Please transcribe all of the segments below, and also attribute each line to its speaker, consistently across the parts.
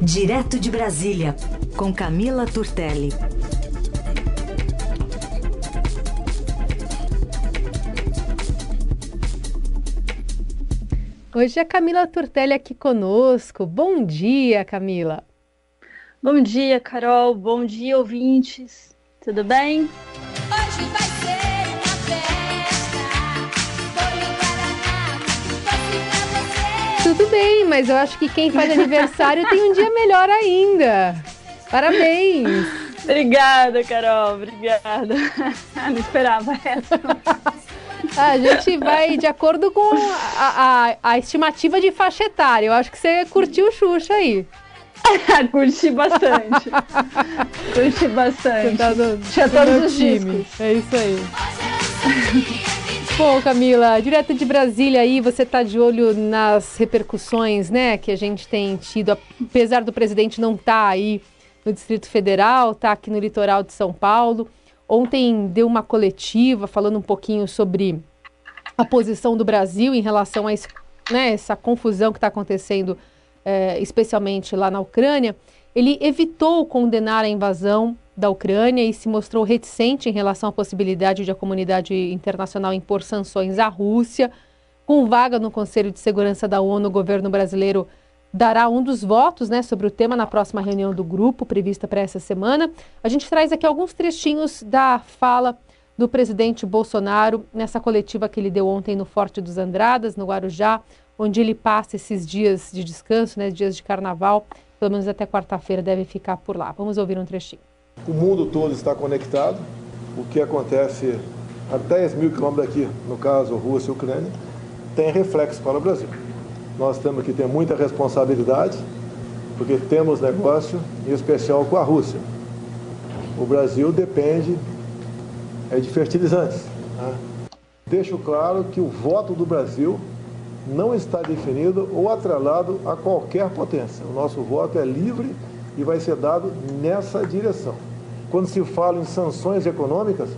Speaker 1: Direto de Brasília, com Camila Turtelli.
Speaker 2: Hoje é a Camila Turtelli aqui conosco. Bom dia, Camila.
Speaker 3: Bom dia, Carol. Bom dia, ouvintes. Tudo bem?
Speaker 2: Mas eu acho que quem faz aniversário tem um dia melhor ainda. Parabéns.
Speaker 3: Obrigada, Carol. Obrigada. Não esperava essa.
Speaker 2: A gente vai de acordo com a, a, a estimativa de faixa etária. Eu acho que você curtiu o Xuxa aí.
Speaker 3: Curti bastante. Curti bastante. Tá no, Tinha todos os time. Discos.
Speaker 2: É isso aí. Bom, Camila, direto de Brasília aí, você está de olho nas repercussões, né, que a gente tem tido, apesar do presidente não estar tá aí no Distrito Federal, tá aqui no litoral de São Paulo. Ontem deu uma coletiva falando um pouquinho sobre a posição do Brasil em relação a esse, né, essa confusão que está acontecendo, é, especialmente lá na Ucrânia. Ele evitou condenar a invasão da Ucrânia e se mostrou reticente em relação à possibilidade de a comunidade internacional impor sanções à Rússia. Com vaga no Conselho de Segurança da ONU, o governo brasileiro dará um dos votos né, sobre o tema na próxima reunião do grupo, prevista para essa semana. A gente traz aqui alguns trechinhos da fala do presidente Bolsonaro nessa coletiva que ele deu ontem no Forte dos Andradas, no Guarujá, onde ele passa esses dias de descanso, né, dias de carnaval, pelo menos até quarta-feira deve ficar por lá. Vamos ouvir um trechinho.
Speaker 4: O mundo todo está conectado. O que acontece a 10 mil quilômetros daqui, no caso Rússia e Ucrânia, tem reflexo para o Brasil nós temos que ter muita responsabilidade, porque temos negócio, em especial com a Rússia. O Brasil depende é, de fertilizantes. Né? Deixo claro que o voto do Brasil não está definido ou atrelado a qualquer potência. O nosso voto é livre e vai ser dado nessa direção. Quando se fala em sanções econômicas,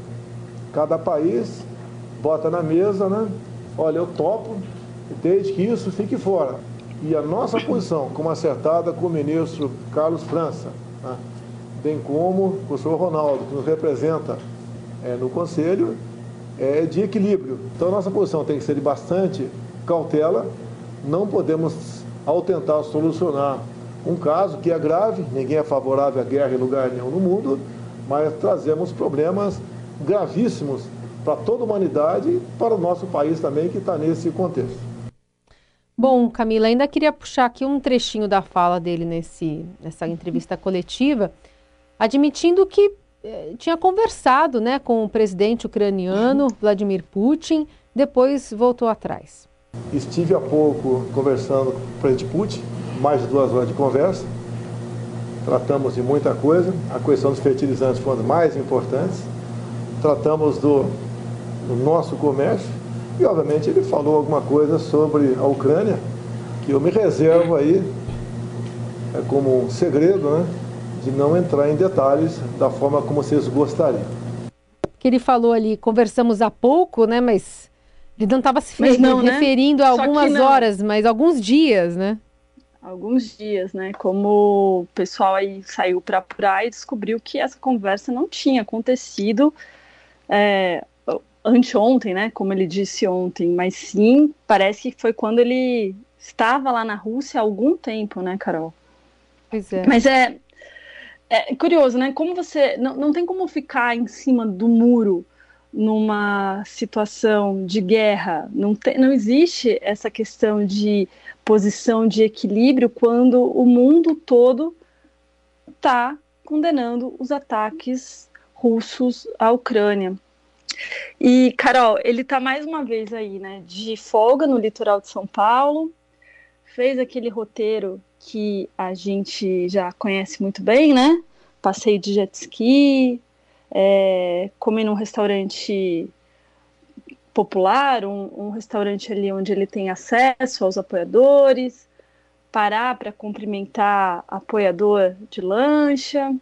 Speaker 4: cada país bota na mesa, né? Olha, eu topo, desde que isso fique fora. E a nossa posição, como acertada com o ministro Carlos França, né, bem como com o senhor Ronaldo, que nos representa é, no Conselho, é de equilíbrio. Então a nossa posição tem que ser de bastante cautela, não podemos, ao tentar solucionar um caso que é grave, ninguém é favorável à guerra em lugar nenhum no mundo, mas trazemos problemas gravíssimos para toda a humanidade e para o nosso país também, que está nesse contexto.
Speaker 2: Bom, Camila, ainda queria puxar aqui um trechinho da fala dele nesse, nessa entrevista coletiva, admitindo que eh, tinha conversado né, com o presidente ucraniano, Vladimir Putin, depois voltou atrás.
Speaker 4: Estive há pouco conversando com o presidente Putin, mais de duas horas de conversa. Tratamos de muita coisa, a questão dos fertilizantes foi uma das mais importantes. Tratamos do, do nosso comércio e, obviamente, ele falou alguma coisa sobre a Ucrânia, que eu me reservo aí, é como um segredo, né, de não entrar em detalhes da forma como vocês gostariam.
Speaker 2: Que ele falou ali, conversamos há pouco, né, mas ele não estava se não, né? referindo né? a algumas horas, mas alguns dias, né?
Speaker 3: Alguns dias, né? Como o pessoal aí saiu para apurar e descobriu que essa conversa não tinha acontecido é, anteontem, né, como ele disse ontem, mas sim, parece que foi quando ele estava lá na Rússia há algum tempo, né, Carol?
Speaker 2: Pois é.
Speaker 3: Mas é, é curioso, né, como você, não, não tem como ficar em cima do muro numa situação de guerra, não, te, não existe essa questão de posição de equilíbrio quando o mundo todo está condenando os ataques russos à Ucrânia. E, Carol, ele tá mais uma vez aí, né, de folga no litoral de São Paulo, fez aquele roteiro que a gente já conhece muito bem, né? Passeio de jet ski, é, comer num restaurante popular, um, um, restaurante ali onde ele tem acesso aos apoiadores, parar para cumprimentar apoiador de lancha,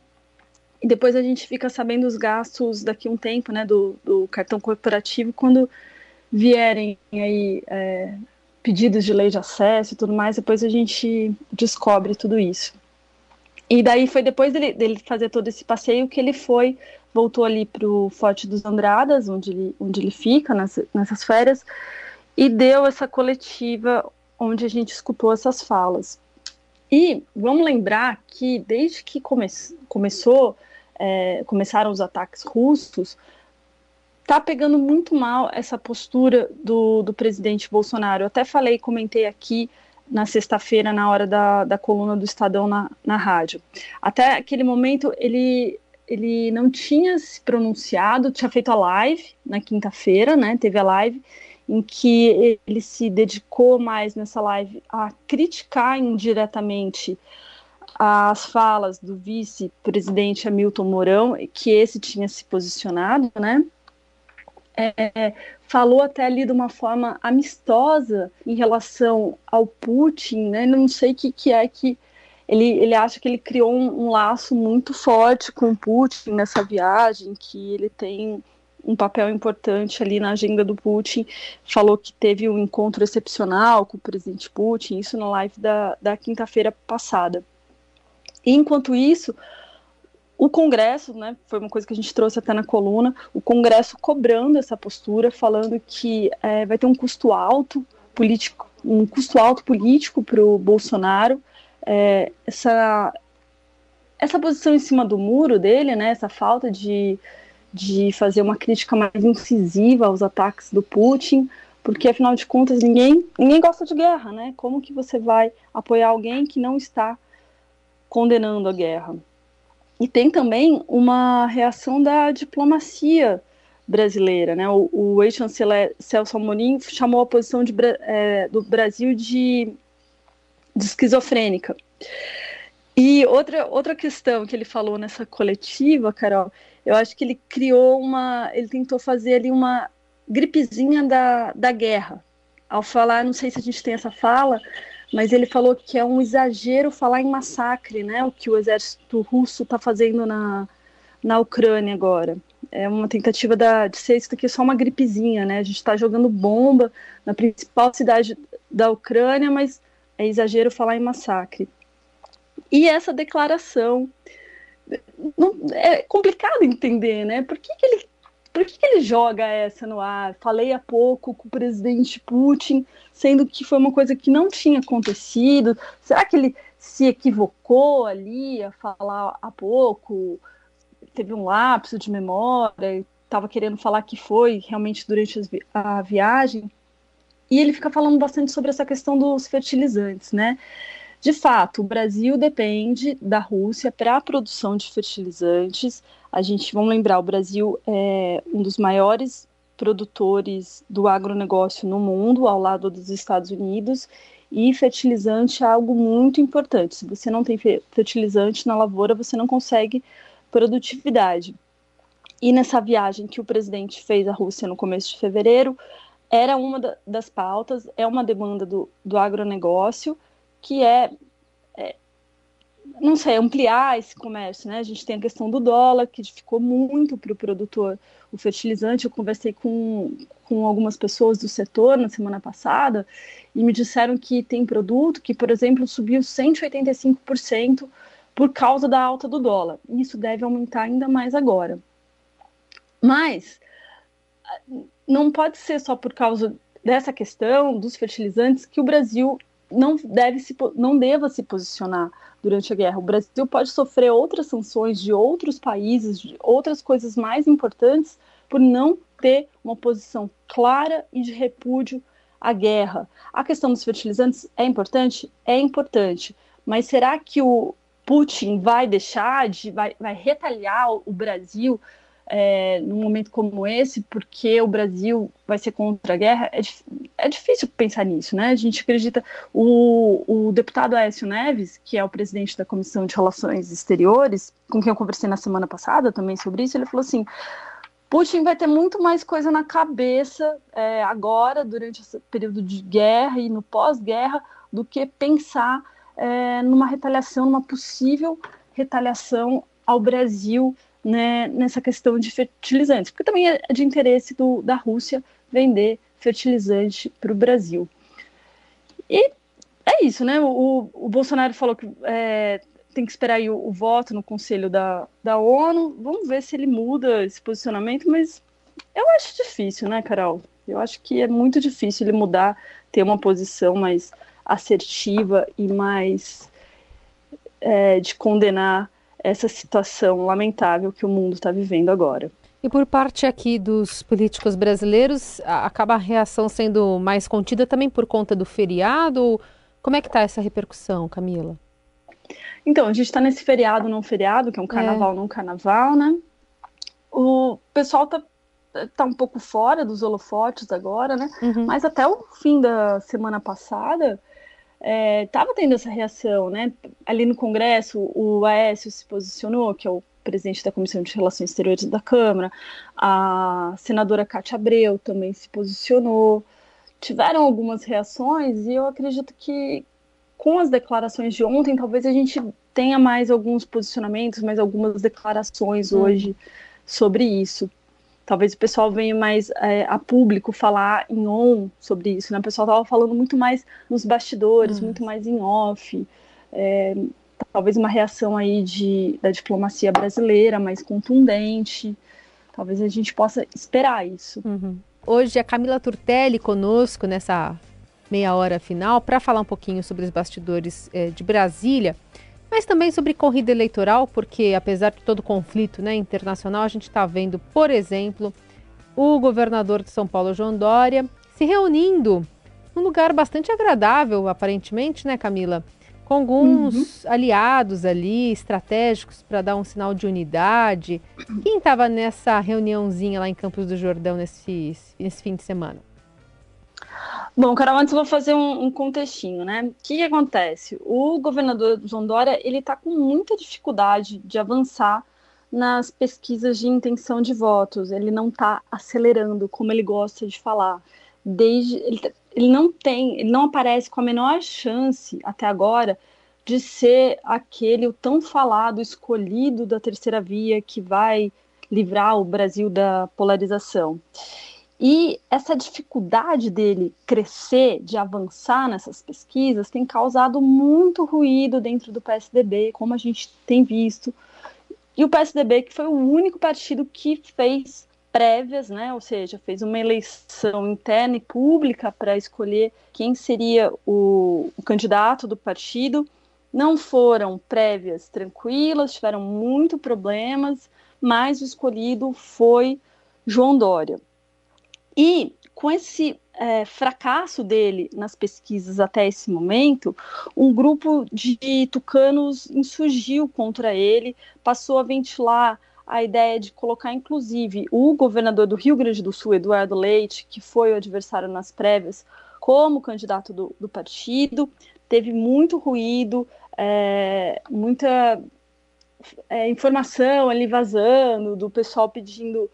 Speaker 3: e depois a gente fica sabendo os gastos daqui a um tempo, né, do, do cartão corporativo, quando vierem aí é, pedidos de lei de acesso e tudo mais, depois a gente descobre tudo isso. E daí foi depois dele, dele, fazer todo esse passeio que ele foi, voltou ali para o Forte dos Andradas, onde ele, onde ele fica nessa, nessas férias, e deu essa coletiva onde a gente escutou essas falas. E vamos lembrar que desde que come começou, é, começaram os ataques russos, tá pegando muito mal essa postura do, do presidente Bolsonaro. Eu até falei, comentei aqui na sexta-feira, na hora da, da coluna do Estadão na, na rádio. Até aquele momento, ele, ele não tinha se pronunciado, tinha feito a live na quinta-feira, né? Teve a live em que ele se dedicou mais nessa live a criticar indiretamente as falas do vice-presidente Hamilton Mourão, que esse tinha se posicionado, né? É, falou até ali de uma forma amistosa em relação ao Putin, né? Não sei o que, que é que ele, ele acha que ele criou um, um laço muito forte com o Putin nessa viagem, que ele tem um papel importante ali na agenda do Putin, falou que teve um encontro excepcional com o presidente Putin, isso na live da, da quinta-feira passada. Enquanto isso, o Congresso, né, foi uma coisa que a gente trouxe até na coluna, o Congresso cobrando essa postura, falando que é, vai ter um custo alto político, um custo alto político para o Bolsonaro, é, essa, essa posição em cima do muro dele, né, essa falta de de fazer uma crítica mais incisiva aos ataques do Putin, porque afinal de contas ninguém, ninguém gosta de guerra, né? Como que você vai apoiar alguém que não está condenando a guerra? E tem também uma reação da diplomacia brasileira, né? O, o ex-chanceler Celso Amorim chamou a posição de, é, do Brasil de, de esquizofrênica. E outra, outra questão que ele falou nessa coletiva, Carol, eu acho que ele criou uma. Ele tentou fazer ali uma gripezinha da, da guerra. Ao falar, não sei se a gente tem essa fala, mas ele falou que é um exagero falar em massacre, né? O que o exército russo está fazendo na, na Ucrânia agora. É uma tentativa da, de ser isso aqui só uma gripezinha, né? A gente está jogando bomba na principal cidade da Ucrânia, mas é exagero falar em massacre. E essa declaração não, é complicado entender, né? Por que, que ele por que, que, ele joga essa no ar? Falei há pouco com o presidente Putin, sendo que foi uma coisa que não tinha acontecido. Será que ele se equivocou ali a falar há pouco? Teve um lapso de memória, estava querendo falar que foi realmente durante a viagem. E ele fica falando bastante sobre essa questão dos fertilizantes, né? De fato, o Brasil depende da Rússia para a produção de fertilizantes. A gente, vamos lembrar, o Brasil é um dos maiores produtores do agronegócio no mundo, ao lado dos Estados Unidos, e fertilizante é algo muito importante. Se você não tem fertilizante na lavoura, você não consegue produtividade. E nessa viagem que o presidente fez à Rússia no começo de fevereiro, era uma das pautas, é uma demanda do, do agronegócio, que é, é, não sei, ampliar esse comércio, né? A gente tem a questão do dólar, que ficou muito para o produtor o fertilizante. Eu conversei com, com algumas pessoas do setor na semana passada e me disseram que tem produto que, por exemplo, subiu 185% por causa da alta do dólar. Isso deve aumentar ainda mais agora. Mas não pode ser só por causa dessa questão dos fertilizantes que o Brasil não deve se não deva se posicionar durante a guerra. O Brasil pode sofrer outras sanções de outros países, de outras coisas mais importantes por não ter uma posição clara e de repúdio à guerra. A questão dos fertilizantes é importante? É importante. Mas será que o Putin vai deixar de vai, vai retalhar o Brasil é, num momento como esse, porque o Brasil vai ser contra a guerra, é, é difícil pensar nisso, né? A gente acredita. O, o deputado Aécio Neves, que é o presidente da Comissão de Relações Exteriores, com quem eu conversei na semana passada também sobre isso, ele falou assim. Putin vai ter muito mais coisa na cabeça é, agora, durante esse período de guerra e no pós-guerra, do que pensar é, numa retaliação, numa possível retaliação ao Brasil né, nessa questão de fertilizantes, porque também é de interesse do, da Rússia vender fertilizante para o Brasil. E é isso, né? O, o Bolsonaro falou que é, tem que esperar o, o, voto no Conselho da, da ONU. Vamos ver se ele muda esse posicionamento, mas eu acho difícil, né, Carol? Eu acho que é muito difícil ele mudar, ter uma posição mais assertiva e mais é, de condenar essa situação lamentável que o mundo está vivendo agora.
Speaker 2: E por parte aqui dos políticos brasileiros, acaba a reação sendo mais contida também por conta do feriado? Como é que está essa repercussão, Camila?
Speaker 3: Então, a gente está nesse feriado não feriado, que é um carnaval é. não carnaval, né? O pessoal tá, tá um pouco fora dos holofotes agora, né? Uhum. Mas até o fim da semana passada, estava é, tendo essa reação, né? Ali no Congresso, o Aécio se posicionou, que é o presidente da Comissão de Relações Exteriores da Câmara, a senadora Cátia Abreu também se posicionou. Tiveram algumas reações e eu acredito que com as declarações de ontem, talvez a gente tenha mais alguns posicionamentos, mais algumas declarações hum. hoje sobre isso talvez o pessoal venha mais é, a público falar em on sobre isso, né? O pessoal estava falando muito mais nos bastidores, uhum. muito mais em off. É, talvez uma reação aí de, da diplomacia brasileira mais contundente. Talvez a gente possa esperar isso.
Speaker 2: Uhum. Hoje a Camila Turtelli conosco nessa meia hora final para falar um pouquinho sobre os bastidores é, de Brasília mas também sobre corrida eleitoral, porque apesar de todo o conflito né, internacional, a gente está vendo, por exemplo, o governador de São Paulo, João Dória, se reunindo num lugar bastante agradável, aparentemente, né, Camila? Com alguns uhum. aliados ali, estratégicos, para dar um sinal de unidade. Quem estava nessa reuniãozinha lá em Campos do Jordão nesse, nesse fim de semana?
Speaker 3: Bom, Carol, antes eu vou fazer um, um contextinho, né? O que, que, acontece? O governador João Dória, ele está com muita dificuldade de avançar nas pesquisas de intenção de votos. Ele não está acelerando, como ele gosta de falar. Desde ele, ele não tem, ele não aparece com a menor chance até agora de ser aquele o tão falado escolhido da terceira via que vai livrar o Brasil da polarização. E essa dificuldade dele crescer, de avançar nessas pesquisas, tem causado muito ruído dentro do PSDB, como a gente tem visto. E o PSDB, que foi o único partido que fez prévias, né, ou seja, fez uma eleição interna e pública para escolher quem seria o, o candidato do partido. Não foram prévias tranquilas, tiveram muito problemas, mas o escolhido foi João Dória. E com esse é, fracasso dele nas pesquisas até esse momento, um grupo de tucanos insurgiu contra ele, passou a ventilar a ideia de colocar, inclusive, o governador do Rio Grande do Sul, Eduardo Leite, que foi o adversário nas prévias, como candidato do, do partido. Teve muito ruído, é, muita é, informação ali vazando, do pessoal pedindo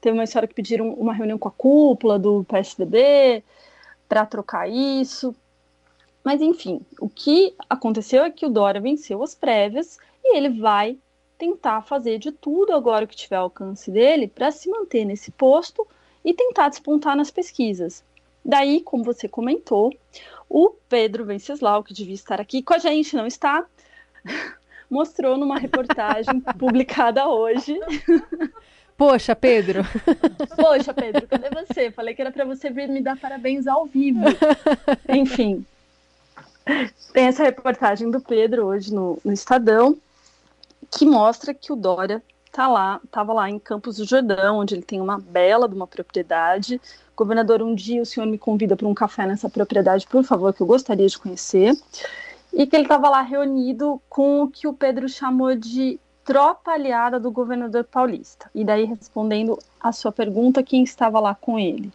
Speaker 3: Teve uma história que pediram uma reunião com a cúpula do PSDB para trocar isso. Mas, enfim, o que aconteceu é que o Dória venceu as prévias e ele vai tentar fazer de tudo agora que tiver ao alcance dele para se manter nesse posto e tentar despontar nas pesquisas. Daí, como você comentou, o Pedro Venceslau, que devia estar aqui com a gente, não está, mostrou numa reportagem publicada hoje
Speaker 2: Poxa, Pedro.
Speaker 3: Poxa, Pedro, cadê você? Falei que era para você vir me dar parabéns ao vivo. Enfim. Tem essa reportagem do Pedro hoje no, no Estadão, que mostra que o Dória tá lá, estava lá em Campos do Jordão, onde ele tem uma bela de uma propriedade. Governador, um dia o senhor me convida para um café nessa propriedade, por favor, que eu gostaria de conhecer. E que ele estava lá reunido com o que o Pedro chamou de tropa aliada do governador paulista. E daí, respondendo a sua pergunta, quem estava lá com ele?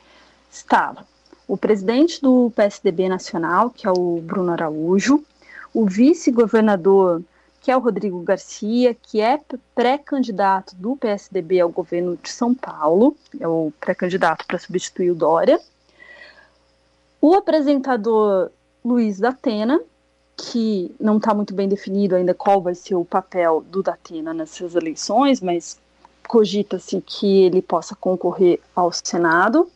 Speaker 3: Estava o presidente do PSDB nacional, que é o Bruno Araújo, o vice-governador, que é o Rodrigo Garcia, que é pré-candidato do PSDB ao governo de São Paulo, é o pré-candidato para substituir o Dória, o apresentador Luiz Datena, que não está muito bem definido ainda qual vai ser o papel do Datena nessas eleições, mas cogita-se que ele possa concorrer ao Senado,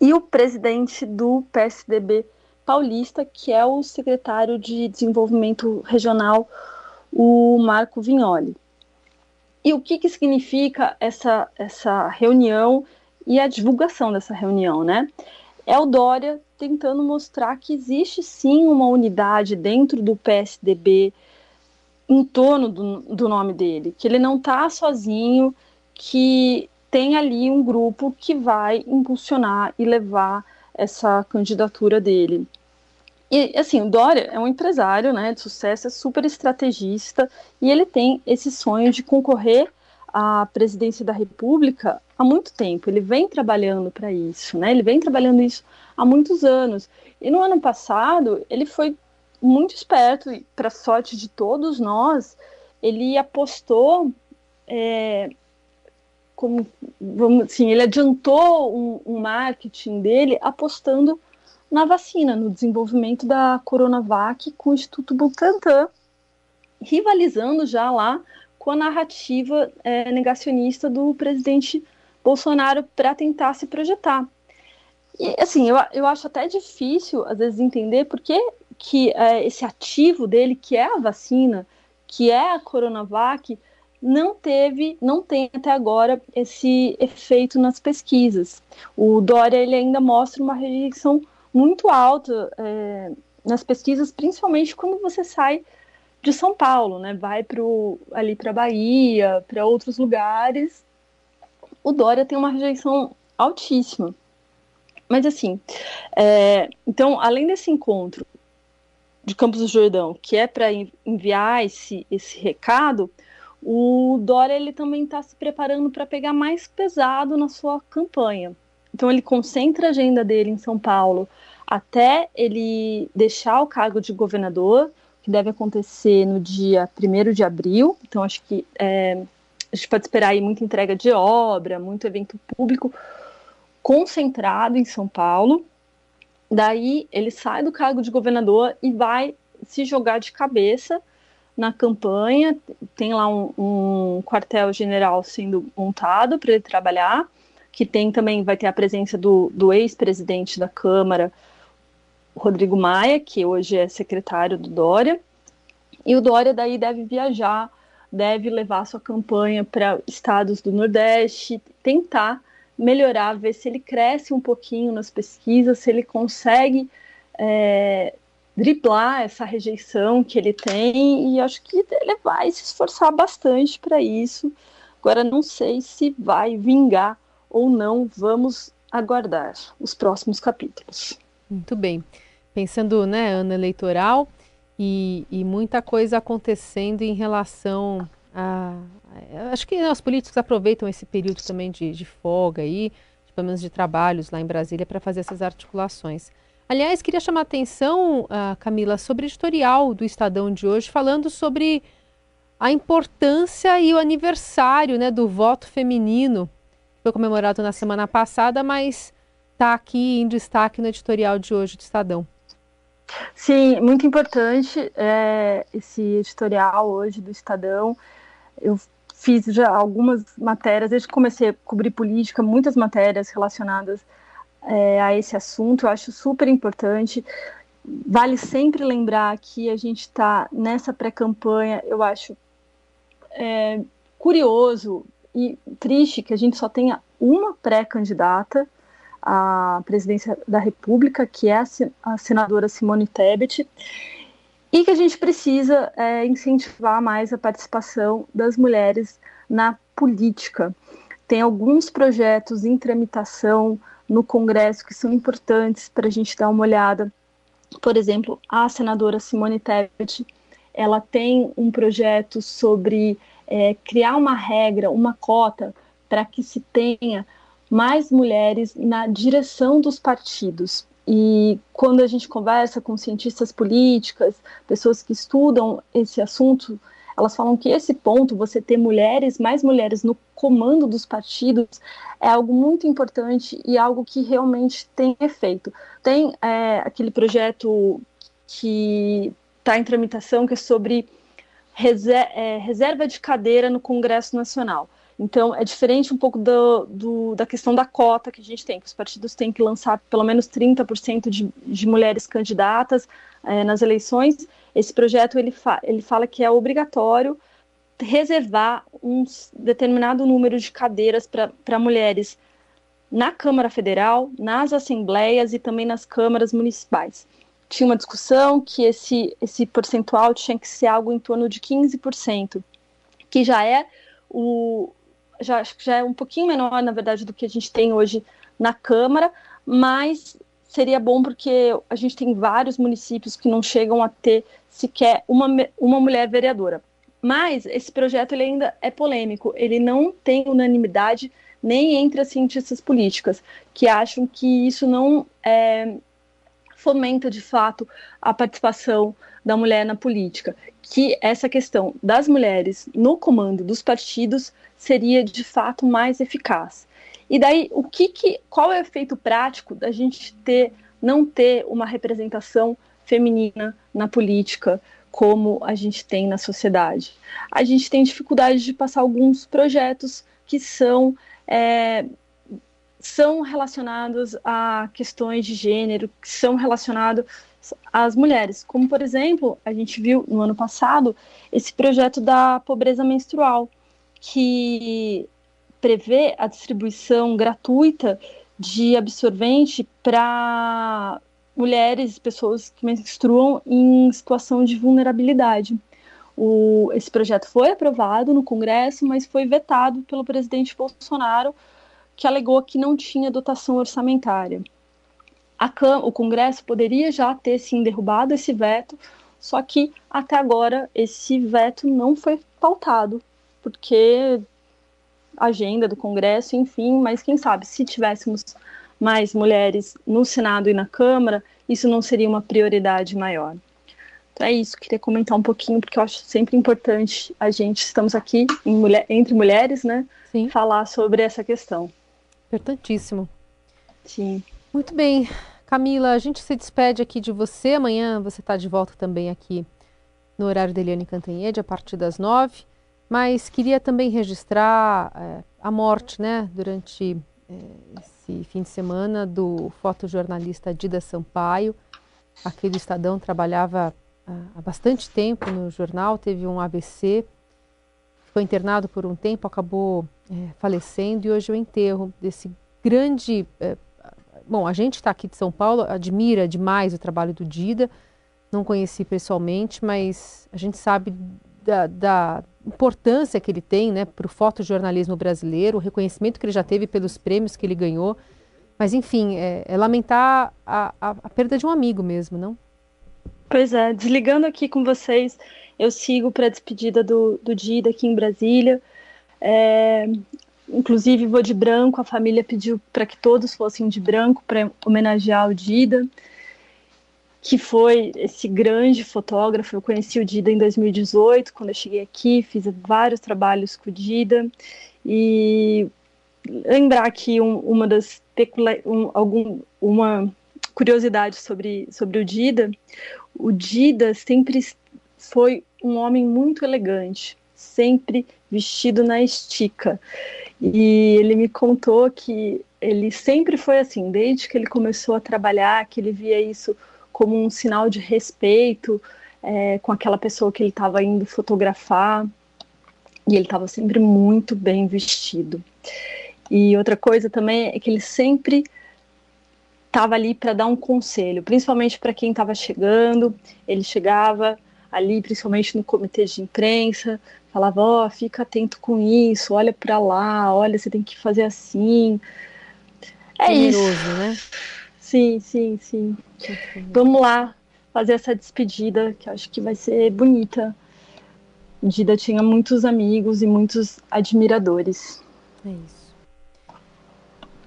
Speaker 3: e o presidente do PSDB paulista, que é o secretário de Desenvolvimento Regional, o Marco Vignoli. E o que, que significa essa, essa reunião e a divulgação dessa reunião, né? É o Dória tentando mostrar que existe sim uma unidade dentro do PSDB em torno do, do nome dele, que ele não está sozinho, que tem ali um grupo que vai impulsionar e levar essa candidatura dele. E assim, o Dória é um empresário, né, de sucesso, é super estrategista e ele tem esse sonho de concorrer à presidência da República há muito tempo. Ele vem trabalhando para isso, né? Ele vem trabalhando isso há muitos anos. E no ano passado, ele foi muito esperto e para sorte de todos nós, ele apostou é, como vamos assim, ele adiantou um, um marketing dele apostando na vacina, no desenvolvimento da Coronavac com o Instituto Butantan, rivalizando já lá com a narrativa é, negacionista do presidente Bolsonaro para tentar se projetar. E, assim, eu, eu acho até difícil, às vezes, entender por que, que é, esse ativo dele, que é a vacina, que é a Coronavac, não teve, não tem até agora esse efeito nas pesquisas. O Dória ele ainda mostra uma rejeição muito alta é, nas pesquisas, principalmente quando você sai de São Paulo, né? Vai pro, ali para Bahia, para outros lugares. O Dória tem uma rejeição altíssima. Mas assim, é, então, além desse encontro de Campos do Jordão, que é para enviar esse, esse recado, o Dória ele também está se preparando para pegar mais pesado na sua campanha. Então ele concentra a agenda dele em São Paulo até ele deixar o cargo de governador, que deve acontecer no dia 1 de abril. Então acho que é, a gente pode esperar aí muita entrega de obra, muito evento público concentrado em São Paulo. Daí ele sai do cargo de governador e vai se jogar de cabeça na campanha. Tem lá um, um quartel-general sendo montado para ele trabalhar que tem também, vai ter a presença do, do ex-presidente da Câmara, Rodrigo Maia, que hoje é secretário do Dória, e o Dória daí deve viajar, deve levar sua campanha para estados do Nordeste, tentar melhorar, ver se ele cresce um pouquinho nas pesquisas, se ele consegue é, driblar essa rejeição que ele tem, e acho que ele vai se esforçar bastante para isso. Agora, não sei se vai vingar ou não, vamos aguardar os próximos capítulos.
Speaker 2: Muito bem. Pensando, né, ano eleitoral e, e muita coisa acontecendo em relação a. Acho que os políticos aproveitam esse período também de, de folga aí, de, pelo menos de trabalhos lá em Brasília, para fazer essas articulações. Aliás, queria chamar a atenção, uh, Camila, sobre o editorial do Estadão de hoje, falando sobre a importância e o aniversário né, do voto feminino foi comemorado na semana passada, mas está aqui em destaque no editorial de hoje do Estadão.
Speaker 3: Sim, muito importante é, esse editorial hoje do Estadão. Eu fiz já algumas matérias, desde que comecei a cobrir política, muitas matérias relacionadas é, a esse assunto. Eu acho super importante. Vale sempre lembrar que a gente está nessa pré-campanha. Eu acho é, curioso e triste que a gente só tenha uma pré-candidata à presidência da República, que é a senadora Simone Tebet, e que a gente precisa é, incentivar mais a participação das mulheres na política. Tem alguns projetos em tramitação no Congresso que são importantes para a gente dar uma olhada. Por exemplo, a senadora Simone Tebet, ela tem um projeto sobre é, criar uma regra, uma cota, para que se tenha mais mulheres na direção dos partidos. E quando a gente conversa com cientistas políticas, pessoas que estudam esse assunto, elas falam que esse ponto, você ter mulheres, mais mulheres no comando dos partidos, é algo muito importante e algo que realmente tem efeito. Tem é, aquele projeto que está em tramitação, que é sobre é, reserva de cadeira no Congresso Nacional. Então, é diferente um pouco do, do, da questão da cota que a gente tem, que os partidos têm que lançar pelo menos 30% de, de mulheres candidatas é, nas eleições, esse projeto ele, fa ele fala que é obrigatório reservar um determinado número de cadeiras para mulheres na Câmara Federal, nas assembleias e também nas câmaras municipais. Tinha uma discussão que esse, esse percentual tinha que ser algo em torno de 15%, que já é o já, já é um pouquinho menor, na verdade, do que a gente tem hoje na Câmara, mas seria bom porque a gente tem vários municípios que não chegam a ter sequer uma, uma mulher vereadora. Mas esse projeto ele ainda é polêmico, ele não tem unanimidade nem entre as cientistas políticas, que acham que isso não é, fomenta de fato a participação da mulher na política, que essa questão das mulheres no comando dos partidos seria de fato mais eficaz. E daí, o que, que qual é o efeito prático da gente ter não ter uma representação feminina na política como a gente tem na sociedade? A gente tem dificuldade de passar alguns projetos que são é, são relacionados a questões de gênero, que são relacionados às mulheres. Como, por exemplo, a gente viu no ano passado esse projeto da pobreza menstrual, que prevê a distribuição gratuita de absorvente para mulheres, pessoas que menstruam em situação de vulnerabilidade. O, esse projeto foi aprovado no Congresso, mas foi vetado pelo presidente Bolsonaro, que alegou que não tinha dotação orçamentária. A, o Congresso poderia já ter sim derrubado esse veto, só que até agora esse veto não foi pautado, porque agenda do Congresso, enfim, mas quem sabe se tivéssemos mais mulheres no Senado e na Câmara, isso não seria uma prioridade maior. Então é isso, queria comentar um pouquinho, porque eu acho sempre importante a gente, estamos aqui mulher, entre mulheres, né? Sim. Falar sobre essa questão.
Speaker 2: Importantíssimo.
Speaker 3: Sim.
Speaker 2: Muito bem. Camila, a gente se despede aqui de você. Amanhã você está de volta também aqui no horário da Eliane Cantanhede, a partir das nove. Mas queria também registrar é, a morte, né, durante é, esse fim de semana, do fotojornalista Dida Sampaio. Aqui do Estadão trabalhava há bastante tempo no jornal, teve um AVC, foi internado por um tempo, acabou é, falecendo e hoje é o enterro desse grande. É, bom, a gente está aqui de São Paulo, admira demais o trabalho do Dida, não conheci pessoalmente, mas a gente sabe da, da importância que ele tem né, para o fotojornalismo brasileiro, o reconhecimento que ele já teve pelos prêmios que ele ganhou. Mas, enfim, é, é lamentar a, a, a perda de um amigo mesmo, não?
Speaker 3: Pois é, desligando aqui com vocês, eu sigo para a despedida do, do Dida aqui em Brasília. É, inclusive vou de branco, a família pediu para que todos fossem de branco para homenagear o Dida, que foi esse grande fotógrafo. Eu conheci o Dida em 2018, quando eu cheguei aqui, fiz vários trabalhos com o Dida. E lembrar aqui um, uma das um, algum, uma curiosidade sobre, sobre o Dida, o Dida sempre foi um homem muito elegante, sempre vestido na estica. E ele me contou que ele sempre foi assim, desde que ele começou a trabalhar, que ele via isso como um sinal de respeito é, com aquela pessoa que ele estava indo fotografar. E ele estava sempre muito bem vestido. E outra coisa também é que ele sempre estava ali para dar um conselho, principalmente para quem estava chegando. Ele chegava ali, principalmente no comitê de imprensa, falava: Ó, oh, fica atento com isso, olha para lá, olha, você tem que fazer assim. É Generoso, isso. né? Sim, sim, sim. Vamos lá fazer essa despedida, que acho que vai ser bonita. Dida tinha muitos amigos e muitos admiradores.
Speaker 2: É isso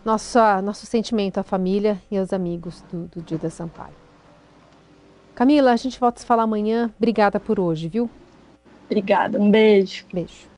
Speaker 2: nosso, nosso sentimento à família e aos amigos do, do Dida Sampaio. Camila, a gente volta a se falar amanhã. Obrigada por hoje, viu?
Speaker 3: Obrigada, um beijo.
Speaker 2: Beijo.